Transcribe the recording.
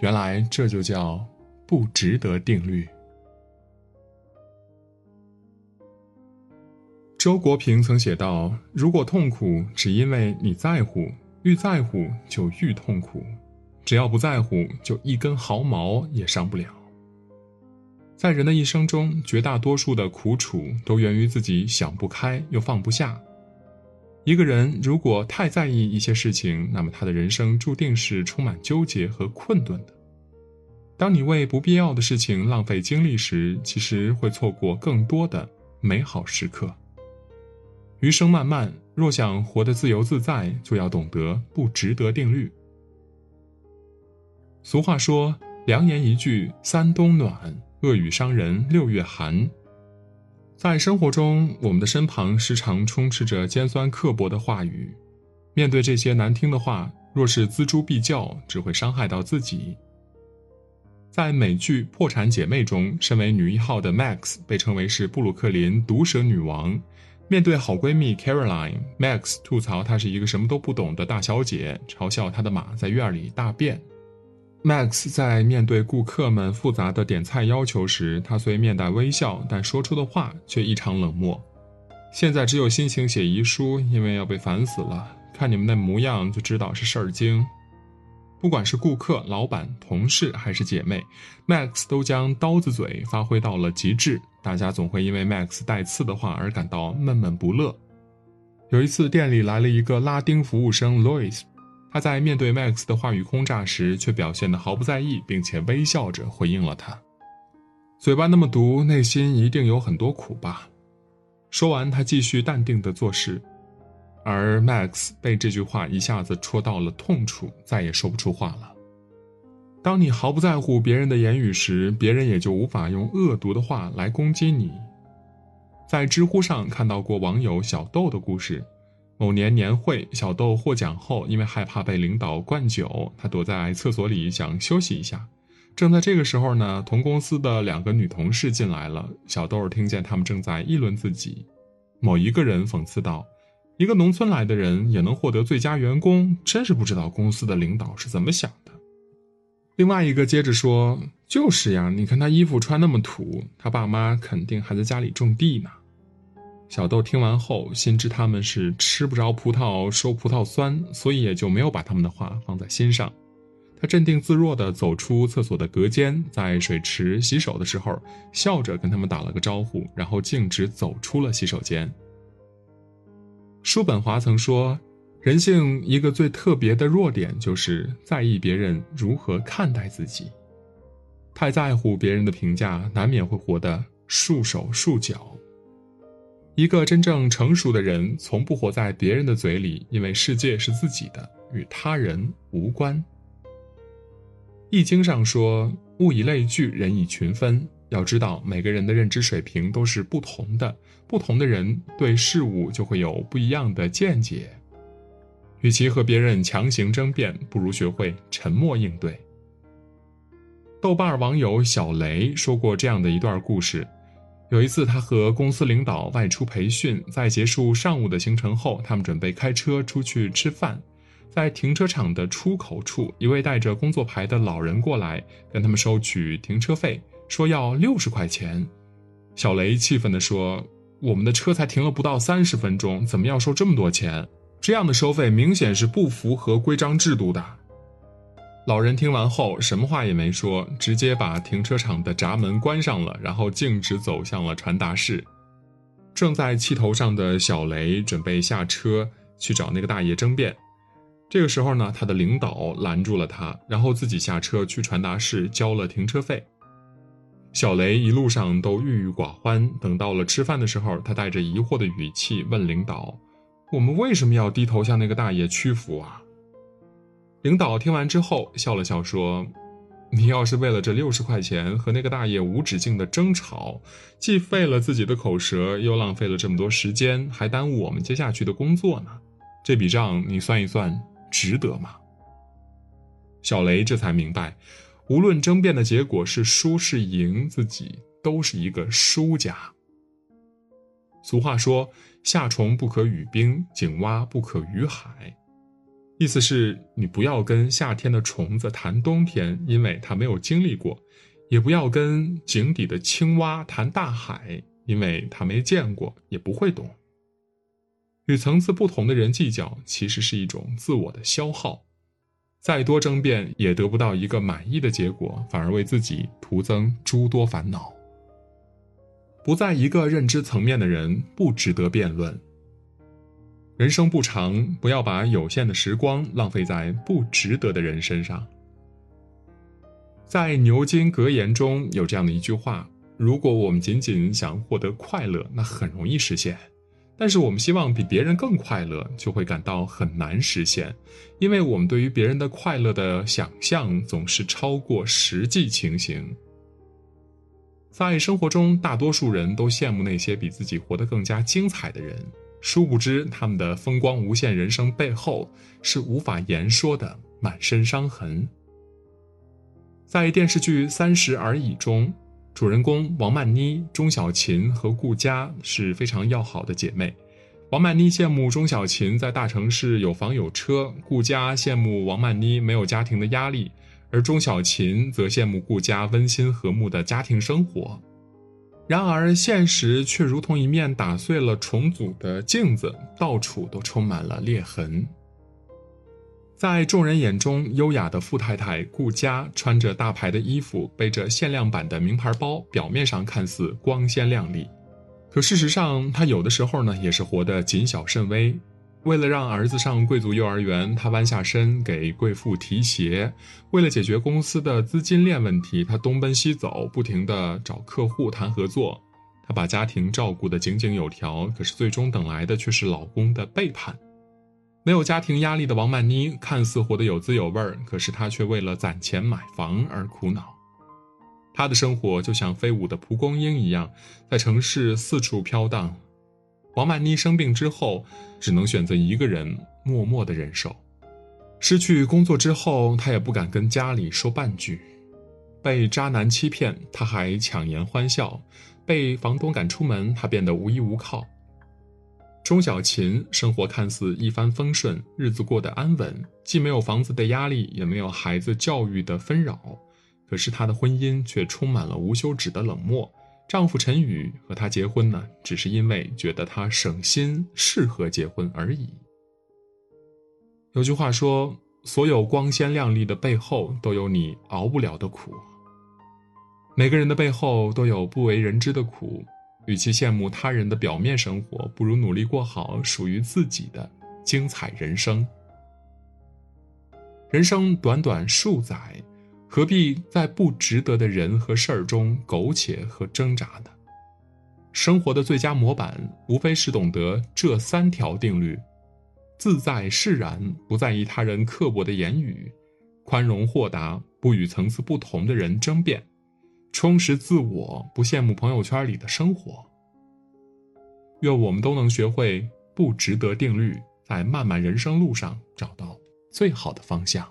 原来这就叫不值得定律。周国平曾写道：“如果痛苦只因为你在乎，愈在乎就愈痛苦；只要不在乎，就一根毫毛也伤不了。”在人的一生中，绝大多数的苦楚都源于自己想不开又放不下。一个人如果太在意一些事情，那么他的人生注定是充满纠结和困顿的。当你为不必要的事情浪费精力时，其实会错过更多的美好时刻。余生漫漫，若想活得自由自在，就要懂得不值得定律。俗话说：“良言一句三冬暖，恶语伤人六月寒。”在生活中，我们的身旁时常充斥着尖酸刻薄的话语。面对这些难听的话，若是锱铢必较，只会伤害到自己。在美剧《破产姐妹》中，身为女一号的 Max 被称为是布鲁克林毒舌女王。面对好闺蜜 Caroline，Max 吐槽她是一个什么都不懂的大小姐，嘲笑她的马在院里大便。Max 在面对顾客们复杂的点菜要求时，他虽面带微笑，但说出的话却异常冷漠。现在只有心情写遗书，因为要被烦死了。看你们那模样就知道是事儿精。不管是顾客、老板、同事还是姐妹，Max 都将刀子嘴发挥到了极致。大家总会因为 Max 带刺的话而感到闷闷不乐。有一次，店里来了一个拉丁服务生 Louis，他在面对 Max 的话语轰炸时，却表现得毫不在意，并且微笑着回应了他。嘴巴那么毒，内心一定有很多苦吧？说完，他继续淡定地做事。而 Max 被这句话一下子戳到了痛处，再也说不出话了。当你毫不在乎别人的言语时，别人也就无法用恶毒的话来攻击你。在知乎上看到过网友小豆的故事。某年年会，小豆获奖后，因为害怕被领导灌酒，他躲在厕所里想休息一下。正在这个时候呢，同公司的两个女同事进来了，小豆听见他们正在议论自己。某一个人讽刺道。一个农村来的人也能获得最佳员工，真是不知道公司的领导是怎么想的。另外一个接着说：“就是呀，你看他衣服穿那么土，他爸妈肯定还在家里种地呢。”小豆听完后，心知他们是吃不着葡萄说葡萄酸，所以也就没有把他们的话放在心上。他镇定自若地走出厕所的隔间，在水池洗手的时候，笑着跟他们打了个招呼，然后径直走出了洗手间。叔本华曾说：“人性一个最特别的弱点，就是在意别人如何看待自己。太在乎别人的评价，难免会活得束手束脚。一个真正成熟的人，从不活在别人的嘴里，因为世界是自己的，与他人无关。”《易经》上说：“物以类聚，人以群分。”要知道，每个人的认知水平都是不同的，不同的人对事物就会有不一样的见解。与其和别人强行争辩，不如学会沉默应对。豆瓣网友小雷说过这样的一段故事：有一次，他和公司领导外出培训，在结束上午的行程后，他们准备开车出去吃饭。在停车场的出口处，一位带着工作牌的老人过来，跟他们收取停车费。说要六十块钱，小雷气愤地说：“我们的车才停了不到三十分钟，怎么要收这么多钱？这样的收费明显是不符合规章制度的。”老人听完后，什么话也没说，直接把停车场的闸门关上了，然后径直走向了传达室。正在气头上的小雷准备下车去找那个大爷争辩，这个时候呢，他的领导拦住了他，然后自己下车去传达室交了停车费。小雷一路上都郁郁寡欢。等到了吃饭的时候，他带着疑惑的语气问领导：“我们为什么要低头向那个大爷屈服啊？”领导听完之后笑了笑说：“你要是为了这六十块钱和那个大爷无止境的争吵，既费了自己的口舌，又浪费了这么多时间，还耽误我们接下去的工作呢。这笔账你算一算，值得吗？”小雷这才明白。无论争辩的结果是输是赢，自己都是一个输家。俗话说：“夏虫不可语冰，井蛙不可语海。”意思是你不要跟夏天的虫子谈冬天，因为它没有经历过；也不要跟井底的青蛙谈大海，因为它没见过，也不会懂。与层次不同的人计较，其实是一种自我的消耗。再多争辩，也得不到一个满意的结果，反而为自己徒增诸多烦恼。不在一个认知层面的人，不值得辩论。人生不长，不要把有限的时光浪费在不值得的人身上。在牛津格言中有这样的一句话：如果我们仅仅想获得快乐，那很容易实现。但是我们希望比别人更快乐，就会感到很难实现，因为我们对于别人的快乐的想象总是超过实际情形。在生活中，大多数人都羡慕那些比自己活得更加精彩的人，殊不知他们的风光无限人生背后是无法言说的满身伤痕。在电视剧《三十而已》中。主人公王曼妮、钟小琴和顾佳是非常要好的姐妹。王曼妮羡慕钟小琴在大城市有房有车，顾佳羡慕王曼妮没有家庭的压力，而钟小琴则羡慕顾佳温馨和睦的家庭生活。然而，现实却如同一面打碎了重组的镜子，到处都充满了裂痕。在众人眼中，优雅的富太太顾佳穿着大牌的衣服，背着限量版的名牌包，表面上看似光鲜亮丽，可事实上，她有的时候呢也是活得谨小慎微。为了让儿子上贵族幼儿园，她弯下身给贵妇提鞋；为了解决公司的资金链问题，她东奔西走，不停地找客户谈合作。她把家庭照顾得井井有条，可是最终等来的却是老公的背叛。没有家庭压力的王曼妮看似活得有滋有味儿，可是她却为了攒钱买房而苦恼。她的生活就像飞舞的蒲公英一样，在城市四处飘荡。王曼妮生病之后，只能选择一个人默默的忍受。失去工作之后，她也不敢跟家里说半句。被渣男欺骗，她还强颜欢笑；被房东赶出门，她变得无依无靠。钟小琴生活看似一帆风顺，日子过得安稳，既没有房子的压力，也没有孩子教育的纷扰。可是她的婚姻却充满了无休止的冷漠。丈夫陈宇和她结婚呢，只是因为觉得她省心，适合结婚而已。有句话说：“所有光鲜亮丽的背后，都有你熬不了的苦。”每个人的背后都有不为人知的苦。与其羡慕他人的表面生活，不如努力过好属于自己的精彩人生。人生短短数载，何必在不值得的人和事儿中苟且和挣扎呢？生活的最佳模板，无非是懂得这三条定律：自在释然，不在意他人刻薄的言语；宽容豁达，不与层次不同的人争辩。充实自我，不羡慕朋友圈里的生活。愿我们都能学会不值得定律，在漫漫人生路上找到最好的方向。